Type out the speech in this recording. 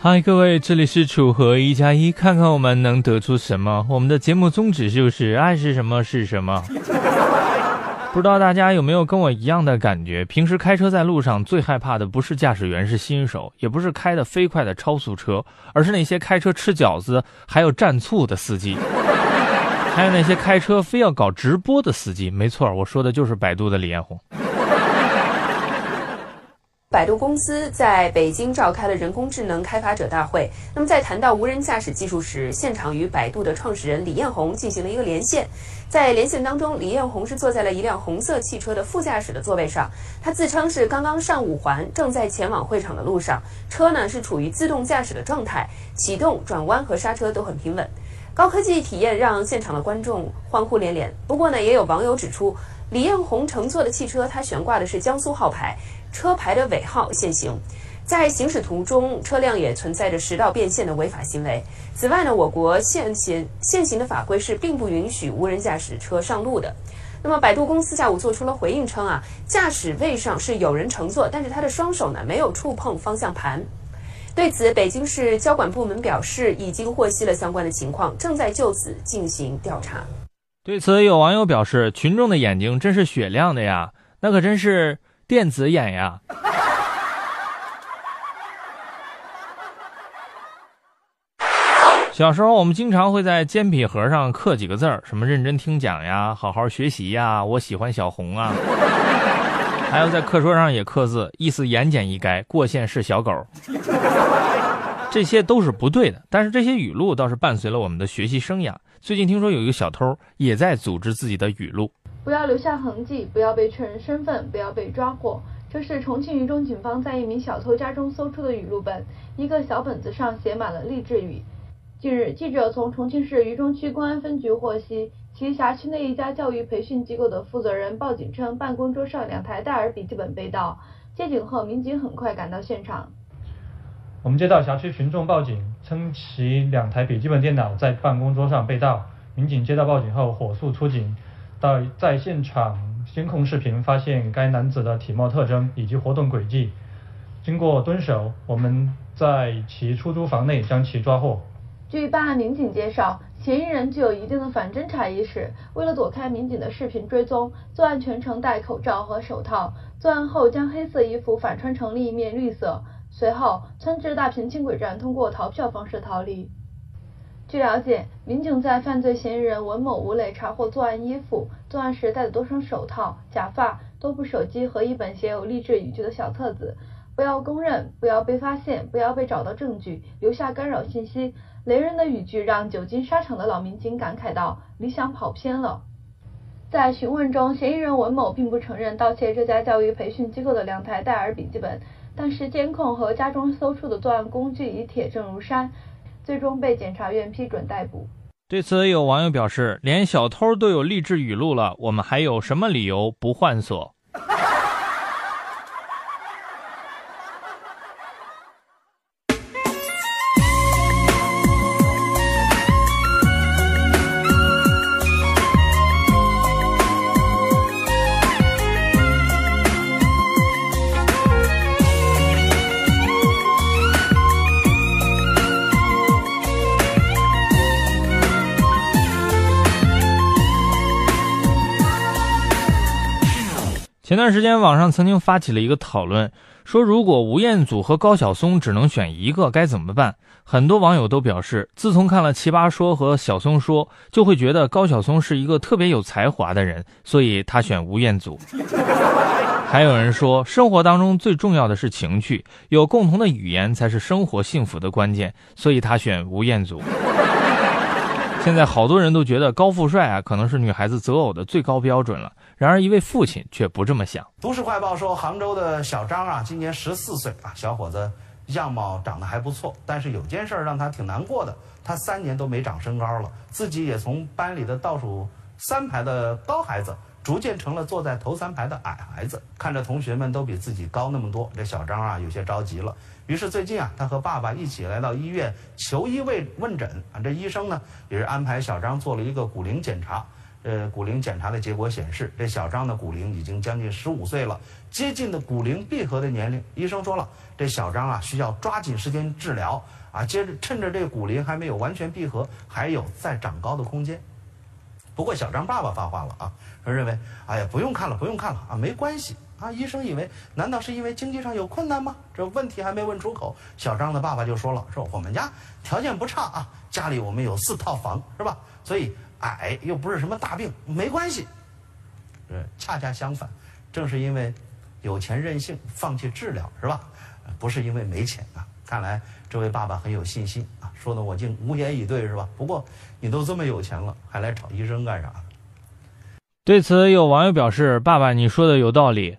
嗨，各位，这里是楚河一加一，看看我们能得出什么。我们的节目宗旨就是爱是什么是什么。不知道大家有没有跟我一样的感觉？平时开车在路上最害怕的不是驾驶员是新手，也不是开的飞快的超速车，而是那些开车吃饺子还有蘸醋的司机，还有那些开车非要搞直播的司机。没错，我说的就是百度的李彦宏。百度公司在北京召开了人工智能开发者大会。那么，在谈到无人驾驶技术时，现场与百度的创始人李彦宏进行了一个连线。在连线当中，李彦宏是坐在了一辆红色汽车的副驾驶的座位上。他自称是刚刚上五环，正在前往会场的路上。车呢是处于自动驾驶的状态，启动、转弯和刹车都很平稳。高科技体验让现场的观众欢呼连连。不过呢，也有网友指出，李彦宏乘坐的汽车，它悬挂的是江苏号牌。车牌的尾号限行，在行驶途中，车辆也存在着实道变线的违法行为。此外呢，我国现行现行的法规是并不允许无人驾驶车上路的。那么，百度公司下午做出了回应，称啊，驾驶位上是有人乘坐，但是他的双手呢没有触碰方向盘。对此，北京市交管部门表示，已经获悉了相关的情况，正在就此进行调查。对此，有网友表示，群众的眼睛真是雪亮的呀，那可真是。电子眼呀！小时候，我们经常会在铅笔盒上刻几个字儿，什么“认真听讲呀”“好好学习呀”“我喜欢小红啊”，还有在课桌上也刻字，意思言简意赅，过线是小狗。这些都是不对的，但是这些语录倒是伴随了我们的学习生涯。最近听说有一个小偷也在组织自己的语录。不要留下痕迹，不要被确认身份，不要被抓获。这是重庆渝中警方在一名小偷家中搜出的语录本，一个小本子上写满了励志语。近日，记者从重庆市渝中区公安分局获悉，其辖区内一家教育培训机构的负责人报警称，办公桌上两台戴尔笔记本被盗。接警后，民警很快赶到现场。我们接到辖区群众报警，称其两台笔记本电脑在办公桌上被盗。民警接到报警后，火速出警。到在现场监控视频发现该男子的体貌特征以及活动轨迹，经过蹲守，我们在其出租房内将其抓获。据办案民警介绍，嫌疑人具有一定的反侦查意识，为了躲开民警的视频追踪，作案全程戴口罩和手套。作案后将黑色衣服反穿成另一面绿色，随后窜至大坪轻轨站，通过逃票方式逃离。据了解，民警在犯罪嫌疑人文某、吴磊查获作案衣服、作案时戴的多双手套、假发、多部手机和一本写有励志语句的小册子。不要公认，不要被发现，不要被找到证据，留下干扰信息。雷人的语句让久经沙场的老民警感慨道：“理想跑偏了。”在询问中，嫌疑人文某并不承认盗窃这家教育培训机构的两台戴尔笔记本，但是监控和家中搜出的作案工具已铁证如山。最终被检察院批准逮捕。对此，有网友表示：“连小偷都有励志语录了，我们还有什么理由不换锁？”前段时间，网上曾经发起了一个讨论，说如果吴彦祖和高晓松只能选一个，该怎么办？很多网友都表示，自从看了《奇葩说》和晓松说，就会觉得高晓松是一个特别有才华的人，所以他选吴彦祖。还有人说，生活当中最重要的是情趣，有共同的语言才是生活幸福的关键，所以他选吴彦祖。现在好多人都觉得高富帅啊，可能是女孩子择偶的最高标准了。然而，一位父亲却不这么想。都市快报说，杭州的小张啊，今年十四岁啊，小伙子样貌长得还不错，但是有件事让他挺难过的，他三年都没长身高了，自己也从班里的倒数三排的高孩子逐渐成了坐在头三排的矮孩子。看着同学们都比自己高那么多，这小张啊有些着急了。于是最近啊，他和爸爸一起来到医院求医问问诊啊。这医生呢也是安排小张做了一个骨龄检查。呃，骨龄检查的结果显示，这小张的骨龄已经将近十五岁了，接近的骨龄闭合的年龄。医生说了，这小张啊需要抓紧时间治疗啊，接着趁着这骨龄还没有完全闭合，还有再长高的空间。不过小张爸爸发话了啊，他认为，哎呀，不用看了，不用看了啊，没关系啊。医生以为，难道是因为经济上有困难吗？这问题还没问出口，小张的爸爸就说了，说我们家条件不差啊，家里我们有四套房，是吧？所以。矮又不是什么大病，没关系。呃，恰恰相反，正是因为有钱任性，放弃治疗，是吧？不是因为没钱啊。看来这位爸爸很有信心，说的我竟无言以对，是吧？不过你都这么有钱了，还来找医生干啥？对此，有网友表示：“爸爸，你说的有道理。”